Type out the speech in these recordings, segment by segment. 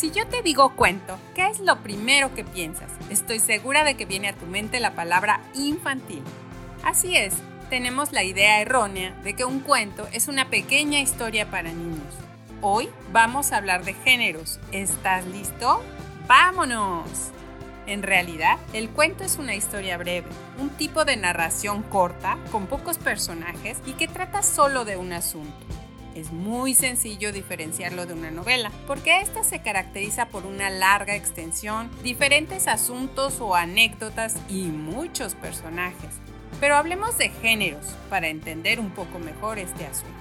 Si yo te digo cuento, ¿qué es lo primero que piensas? Estoy segura de que viene a tu mente la palabra infantil. Así es, tenemos la idea errónea de que un cuento es una pequeña historia para niños. Hoy vamos a hablar de géneros. ¿Estás listo? ¡Vámonos! En realidad, el cuento es una historia breve, un tipo de narración corta, con pocos personajes y que trata solo de un asunto. Es muy sencillo diferenciarlo de una novela, porque esta se caracteriza por una larga extensión, diferentes asuntos o anécdotas y muchos personajes. Pero hablemos de géneros para entender un poco mejor este asunto.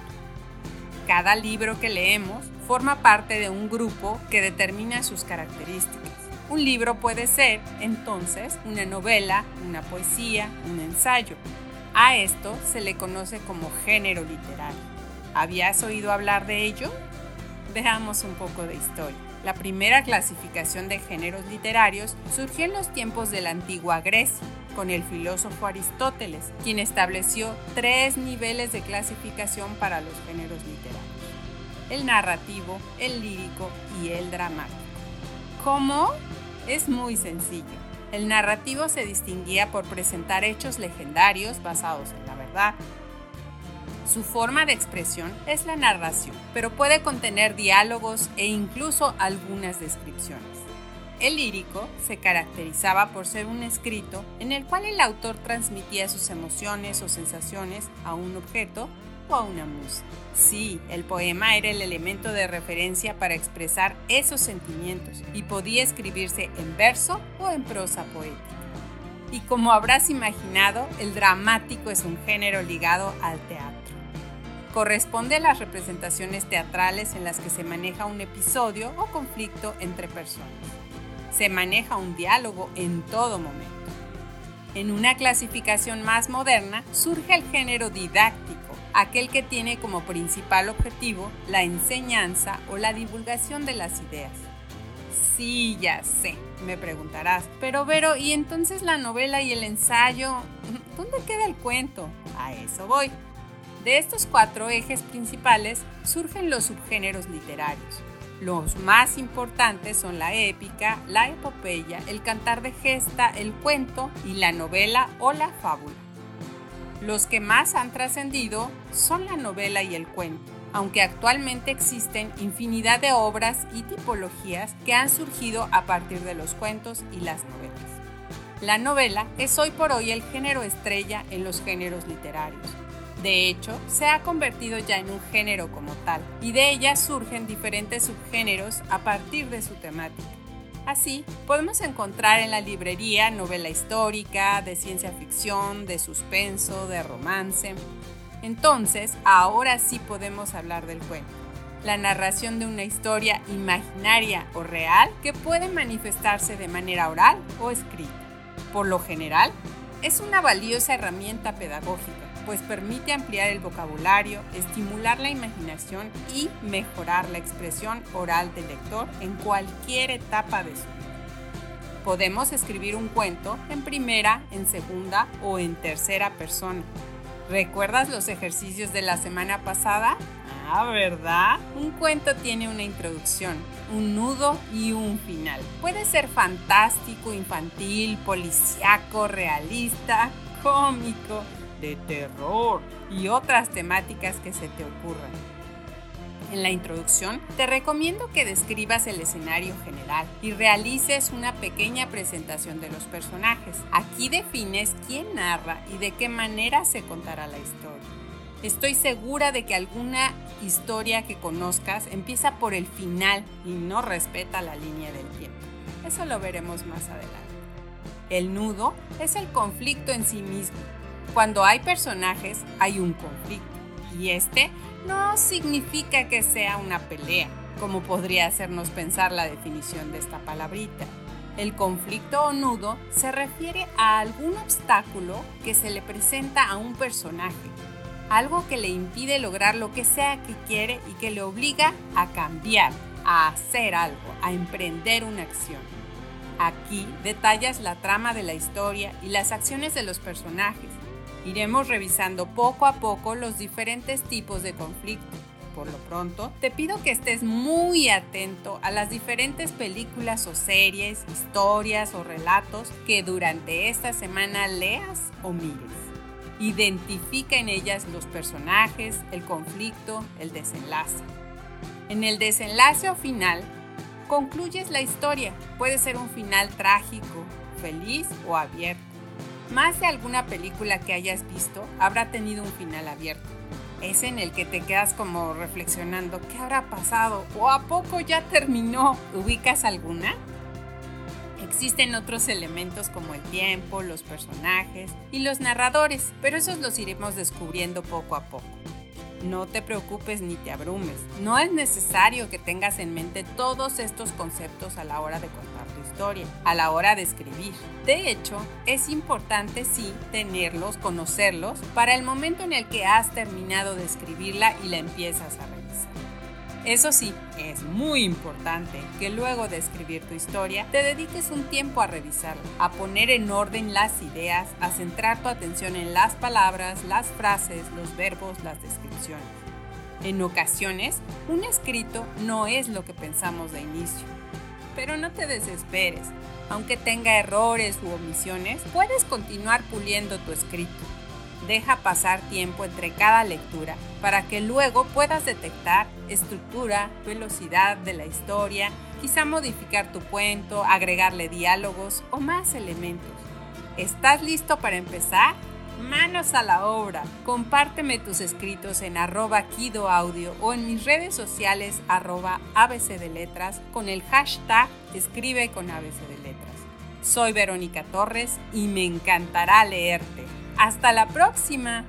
Cada libro que leemos forma parte de un grupo que determina sus características. Un libro puede ser, entonces, una novela, una poesía, un ensayo. A esto se le conoce como género literario. ¿Habías oído hablar de ello? Veamos un poco de historia. La primera clasificación de géneros literarios surgió en los tiempos de la antigua Grecia, con el filósofo Aristóteles, quien estableció tres niveles de clasificación para los géneros literarios. El narrativo, el lírico y el dramático. ¿Cómo? Es muy sencillo. El narrativo se distinguía por presentar hechos legendarios basados en la verdad, su forma de expresión es la narración, pero puede contener diálogos e incluso algunas descripciones. El lírico se caracterizaba por ser un escrito en el cual el autor transmitía sus emociones o sensaciones a un objeto o a una música. Sí, el poema era el elemento de referencia para expresar esos sentimientos y podía escribirse en verso o en prosa poética. Y como habrás imaginado, el dramático es un género ligado al teatro corresponde a las representaciones teatrales en las que se maneja un episodio o conflicto entre personas. Se maneja un diálogo en todo momento. En una clasificación más moderna surge el género didáctico, aquel que tiene como principal objetivo la enseñanza o la divulgación de las ideas. Sí, ya sé, me preguntarás, pero Vero, ¿y entonces la novela y el ensayo? ¿Dónde queda el cuento? A eso voy. De estos cuatro ejes principales surgen los subgéneros literarios. Los más importantes son la épica, la epopeya, el cantar de gesta, el cuento y la novela o la fábula. Los que más han trascendido son la novela y el cuento, aunque actualmente existen infinidad de obras y tipologías que han surgido a partir de los cuentos y las novelas. La novela es hoy por hoy el género estrella en los géneros literarios de hecho, se ha convertido ya en un género como tal, y de ella surgen diferentes subgéneros a partir de su temática. Así, podemos encontrar en la librería novela histórica, de ciencia ficción, de suspenso, de romance. Entonces, ahora sí podemos hablar del cuento. La narración de una historia imaginaria o real que puede manifestarse de manera oral o escrita. Por lo general, es una valiosa herramienta pedagógica pues permite ampliar el vocabulario, estimular la imaginación y mejorar la expresión oral del lector en cualquier etapa de su vida. Podemos escribir un cuento en primera, en segunda o en tercera persona. ¿Recuerdas los ejercicios de la semana pasada? Ah, ¿verdad? Un cuento tiene una introducción, un nudo y un final. Puede ser fantástico, infantil, policíaco, realista, cómico, de terror y otras temáticas que se te ocurran. En la introducción te recomiendo que describas el escenario general y realices una pequeña presentación de los personajes. Aquí defines quién narra y de qué manera se contará la historia. Estoy segura de que alguna historia que conozcas empieza por el final y no respeta la línea del tiempo. Eso lo veremos más adelante. El nudo es el conflicto en sí mismo cuando hay personajes hay un conflicto y este no significa que sea una pelea, como podría hacernos pensar la definición de esta palabrita. El conflicto o nudo se refiere a algún obstáculo que se le presenta a un personaje, algo que le impide lograr lo que sea que quiere y que le obliga a cambiar, a hacer algo, a emprender una acción. Aquí detallas la trama de la historia y las acciones de los personajes, Iremos revisando poco a poco los diferentes tipos de conflicto. por lo pronto, te pido que estés muy atento a las diferentes películas o series, historias o relatos que durante esta semana leas o mires. Identifica en ellas los personajes, el conflicto, el desenlace. En el desenlace o final, concluyes la historia. Puede ser un final trágico, feliz o abierto. Más de alguna película que hayas visto habrá tenido un final abierto. Es en el que te quedas como reflexionando, ¿qué habrá pasado? ¿O a poco ya terminó? ¿Ubicas alguna? Existen otros elementos como el tiempo, los personajes y los narradores, pero esos los iremos descubriendo poco a poco. No te preocupes ni te abrumes. No es necesario que tengas en mente todos estos conceptos a la hora de contar tu a la hora de escribir. De hecho, es importante sí tenerlos, conocerlos, para el momento en el que has terminado de escribirla y la empiezas a revisar. Eso sí, es muy importante que luego de escribir tu historia te dediques un tiempo a revisarla, a poner en orden las ideas, a centrar tu atención en las palabras, las frases, los verbos, las descripciones. En ocasiones, un escrito no es lo que pensamos de inicio. Pero no te desesperes, aunque tenga errores u omisiones, puedes continuar puliendo tu escrito deja pasar tiempo entre cada lectura para que luego puedas detectar estructura, velocidad de la historia, quizá modificar tu cuento, agregarle diálogos o más elementos. ¿Estás listo para empezar? Manos a la obra. Compárteme tus escritos en arroba Kido Audio o en mis redes sociales arroba ABC de Letras con el hashtag escribe con de Letras. Soy Verónica Torres y me encantará leerte. Hasta la próxima.